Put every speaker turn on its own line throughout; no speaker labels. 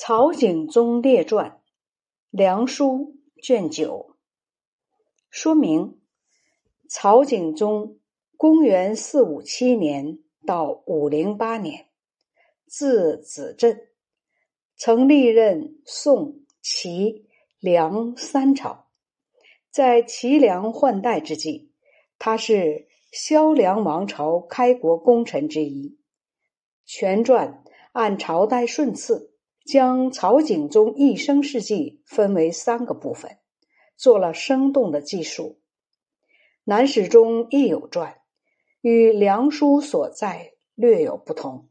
曹景宗列传》，梁书卷九。说明：曹景宗，公元四五七年到五零八年，字子振，曾历任宋、齐、梁三朝。在齐梁换代之际，他是萧梁王朝开国功臣之一。全传按朝代顺次。将曹景宗一生事迹分为三个部分，做了生动的记述。南史中亦有传，与梁书所在略有不同。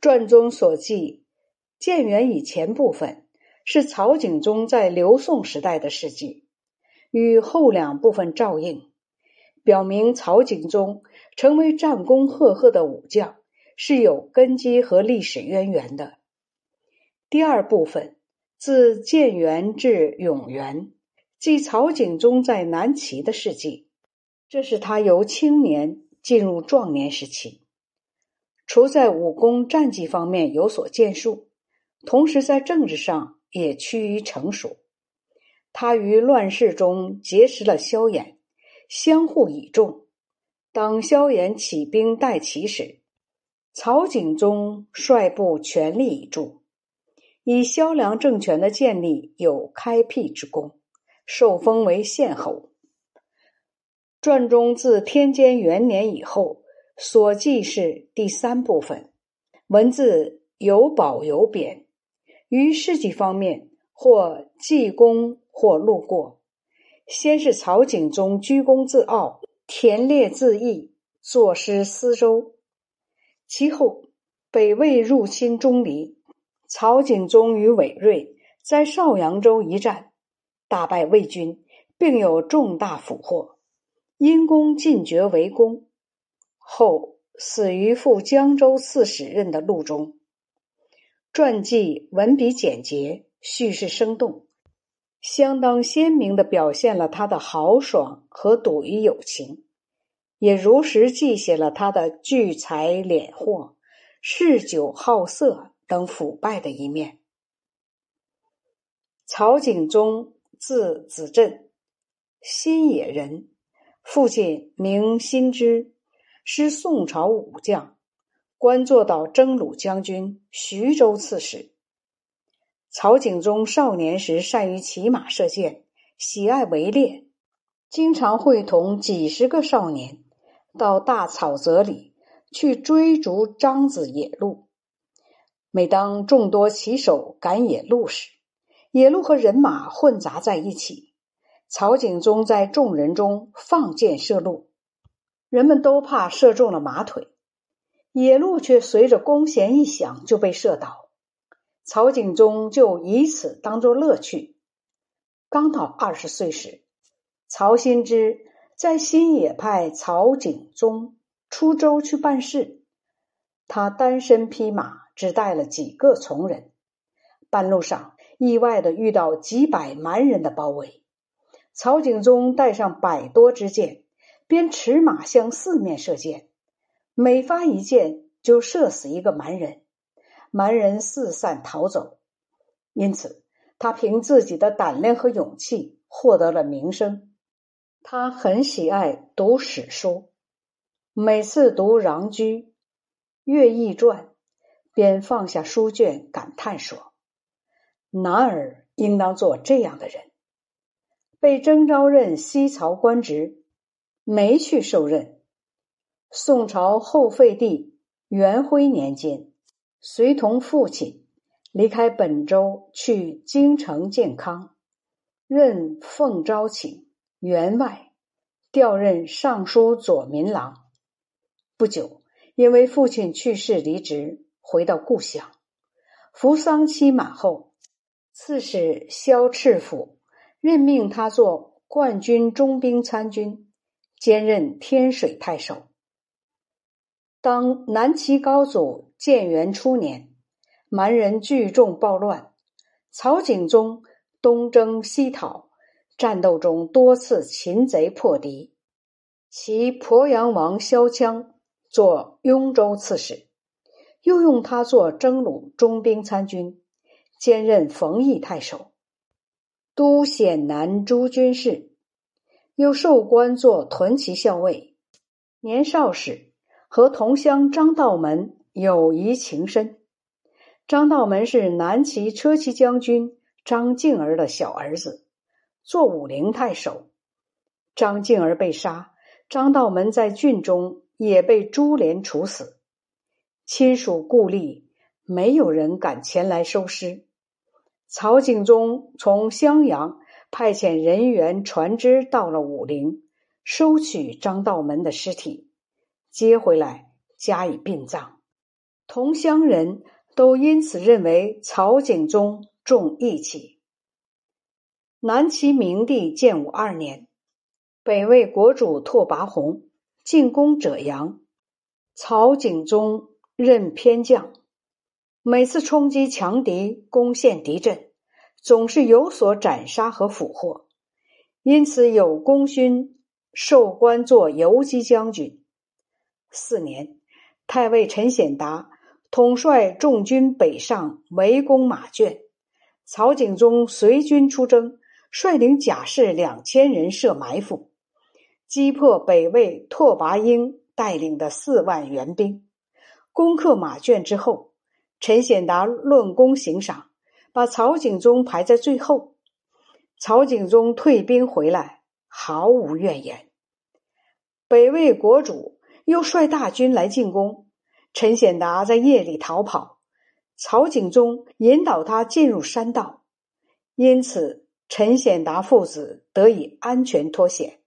传中所记建元以前部分是曹景宗在刘宋时代的事迹，与后两部分照应，表明曹景宗成为战功赫赫的武将是有根基和历史渊源的。第二部分，自建元至永元，即曹景宗在南齐的事迹。这是他由青年进入壮年时期。除在武功战绩方面有所建树，同时在政治上也趋于成熟。他于乱世中结识了萧衍，相互倚重。当萧衍起兵代齐时，曹景宗率部全力以助。以萧梁政权的建立有开辟之功，受封为县侯。传中自天监元年以后所记是第三部分，文字有褒有贬，于事迹方面或记功或路过。先是曹景宗居功自傲，田猎自缢，作诗思周。其后北魏入侵钟离。曹景宗与韦睿在邵阳州一战，大败魏军，并有重大俘获，因功进爵为公，后死于赴江州刺史任的路中。传记文笔简洁，叙事生动，相当鲜明的表现了他的豪爽和笃于友情，也如实记写了他的聚财敛货、嗜酒好色。等腐败的一面。曹景宗字子振，新野人，父亲名新之，是宋朝武将，官做到征虏将军、徐州刺史。曹景宗少年时善于骑马射箭，喜爱围猎，经常会同几十个少年到大草泽里去追逐獐子野鹿。每当众多骑手赶野鹿时，野鹿和人马混杂在一起。曹景宗在众人中放箭射鹿，人们都怕射中了马腿，野鹿却随着弓弦一响就被射倒。曹景宗就以此当作乐趣。刚到二十岁时，曹新之在新野派曹景宗出州去办事，他单身匹马。只带了几个从人，半路上意外的遇到几百蛮人的包围。曹景宗带上百多支箭，边持马向四面射箭，每发一箭就射死一个蛮人，蛮人四散逃走。因此，他凭自己的胆量和勇气获得了名声。他很喜爱读史书，每次读《穰居》《乐毅传》。便放下书卷，感叹说：“男儿应当做这样的人。”被征召任西曹官职，没去受任。宋朝后废帝元徽年间，随同父亲离开本州，去京城建康，任奉诏请员外，调任尚书左民郎。不久，因为父亲去世，离职。回到故乡，服丧期满后，刺史萧赤甫任命他做冠军中兵参军，兼任天水太守。当南齐高祖建元初年，蛮人聚众暴乱，曹景宗东征西讨，战斗中多次擒贼破敌，其鄱阳王萧羌做雍州刺史。又用他做征虏中兵参军，兼任冯异太守，都显南诸军事，又授官做屯骑校尉。年少时和同乡张道门友谊情深。张道门是南齐车骑将军张敬儿的小儿子，做武陵太守。张敬儿被杀，张道门在郡中也被株连处死。亲属故吏，没有人敢前来收尸。曹景宗从襄阳派遣人员船只到了武陵，收取张道门的尸体，接回来加以殡葬。同乡人。都因此认为曹景宗重义气。南齐明帝建武二年，北魏国主拓跋宏进攻赭阳，曹景宗任偏将，每次冲击强敌、攻陷敌阵，总是有所斩杀和俘获，因此有功勋，授官做游击将军。四年，太尉陈显达。统帅众军北上围攻马圈，曹景宗随军出征，率领甲士两千人设埋伏，击破北魏拓跋英带领的四万援兵。攻克马圈之后，陈显达论功行赏，把曹景宗排在最后。曹景宗退兵回来，毫无怨言。北魏国主又率大军来进攻。陈显达在夜里逃跑，曹景宗引导他进入山道，因此陈显达父子得以安全脱险。